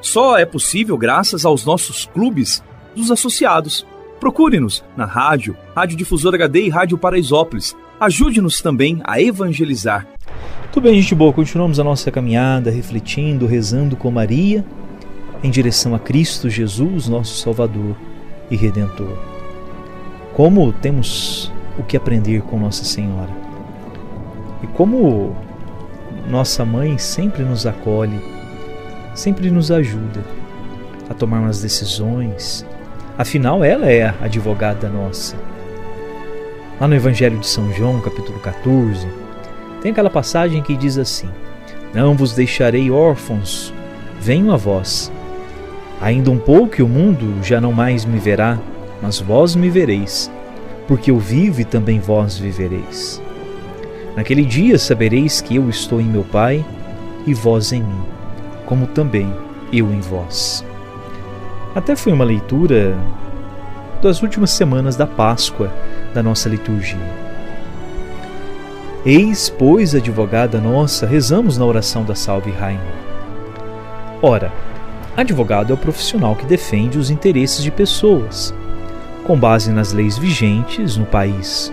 só é possível graças aos nossos clubes dos associados. Procure-nos na rádio, Rádio Difusora HD e Rádio Paraisópolis. Ajude-nos também a evangelizar. Tudo bem, gente boa, continuamos a nossa caminhada, refletindo, rezando com Maria, em direção a Cristo Jesus, nosso Salvador e Redentor. Como temos o que aprender com Nossa Senhora. E como nossa mãe sempre nos acolhe sempre nos ajuda a tomar umas decisões. Afinal, ela é a advogada nossa. Lá no Evangelho de São João, capítulo 14, tem aquela passagem que diz assim: Não vos deixarei órfãos, venho a vós. Ainda um pouco e o mundo já não mais me verá, mas vós me vereis, porque eu vivo e também vós vivereis. Naquele dia sabereis que eu estou em meu Pai e vós em mim como também eu em vós. Até foi uma leitura das últimas semanas da Páscoa da nossa liturgia. Eis, pois, advogada nossa, rezamos na oração da Salve Rainha. Ora, advogado é o profissional que defende os interesses de pessoas, com base nas leis vigentes no país.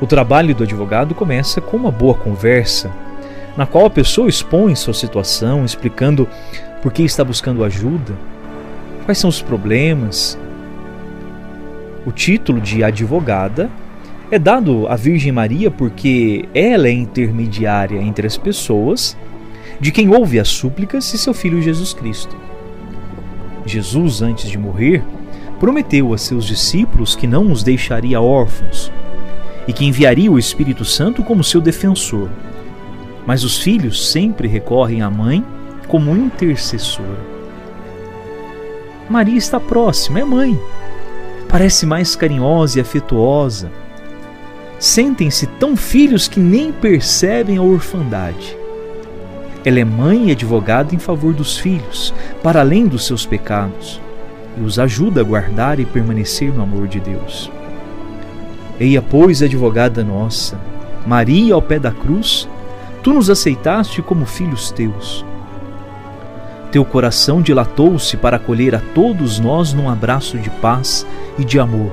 O trabalho do advogado começa com uma boa conversa na qual a pessoa expõe sua situação, explicando por que está buscando ajuda, quais são os problemas. O título de advogada é dado à Virgem Maria porque ela é intermediária entre as pessoas de quem ouve as súplicas e seu filho Jesus Cristo. Jesus, antes de morrer, prometeu a seus discípulos que não os deixaria órfãos e que enviaria o Espírito Santo como seu defensor mas os filhos sempre recorrem à mãe como intercessora. Maria está próxima, é mãe. Parece mais carinhosa e afetuosa. Sentem-se tão filhos que nem percebem a orfandade. Ela é mãe e advogada em favor dos filhos, para além dos seus pecados, e os ajuda a guardar e permanecer no amor de Deus. Eia, pois, advogada nossa, Maria ao pé da cruz, Tu nos aceitaste como filhos teus. Teu coração dilatou-se para acolher a todos nós num abraço de paz e de amor,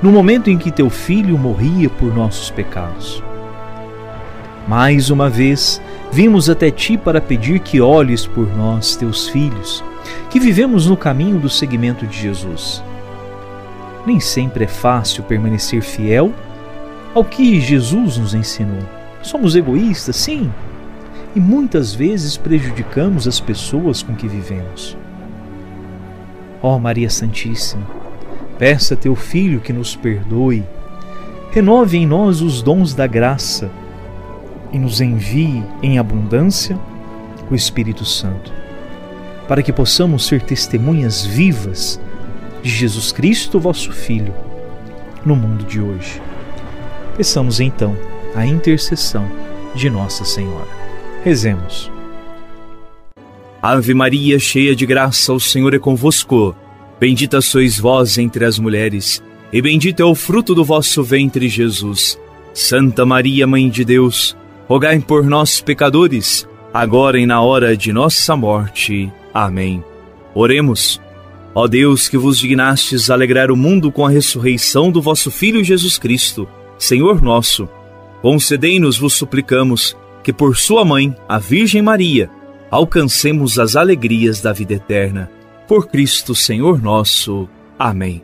no momento em que teu filho morria por nossos pecados. Mais uma vez, vimos até ti para pedir que olhes por nós, teus filhos, que vivemos no caminho do seguimento de Jesus. Nem sempre é fácil permanecer fiel ao que Jesus nos ensinou. Somos egoístas, sim, e muitas vezes prejudicamos as pessoas com que vivemos. Ó oh, Maria Santíssima, peça a teu Filho que nos perdoe, renove em nós os dons da graça e nos envie em abundância o Espírito Santo, para que possamos ser testemunhas vivas de Jesus Cristo, vosso Filho, no mundo de hoje. Peçamos então a intercessão de Nossa Senhora. Rezemos. Ave Maria, cheia de graça, o Senhor é convosco. Bendita sois vós entre as mulheres, e bendito é o fruto do vosso ventre, Jesus. Santa Maria, Mãe de Deus, rogai por nós, pecadores, agora e na hora de nossa morte. Amém. Oremos. Ó Deus, que vos dignastes alegrar o mundo com a ressurreição do vosso Filho Jesus Cristo, Senhor nosso, Concedei-nos, vos suplicamos, que por sua mãe, a Virgem Maria, alcancemos as alegrias da vida eterna. Por Cristo, Senhor nosso. Amém.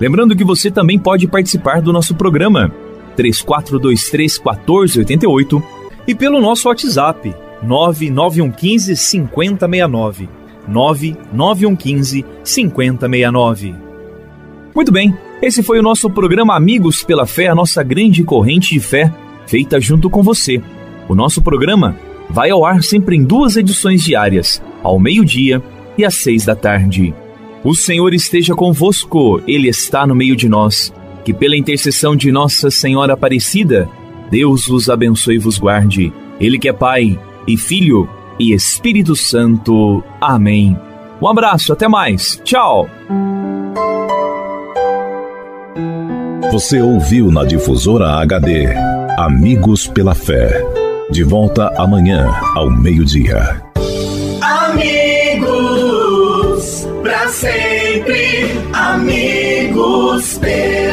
Lembrando que você também pode participar do nosso programa 3423 1488 e pelo nosso WhatsApp 99115 5069. 99115 5069. Muito bem, esse foi o nosso programa Amigos pela Fé, a nossa grande corrente de fé, feita junto com você. O nosso programa vai ao ar sempre em duas edições diárias, ao meio-dia e às seis da tarde. O Senhor esteja convosco, Ele está no meio de nós. Que pela intercessão de Nossa Senhora Aparecida, Deus vos abençoe e vos guarde. Ele que é Pai e Filho e Espírito Santo. Amém. Um abraço, até mais. Tchau. Você ouviu na difusora HD Amigos pela Fé. De volta amanhã ao meio-dia. Amigos, para sempre, amigos pela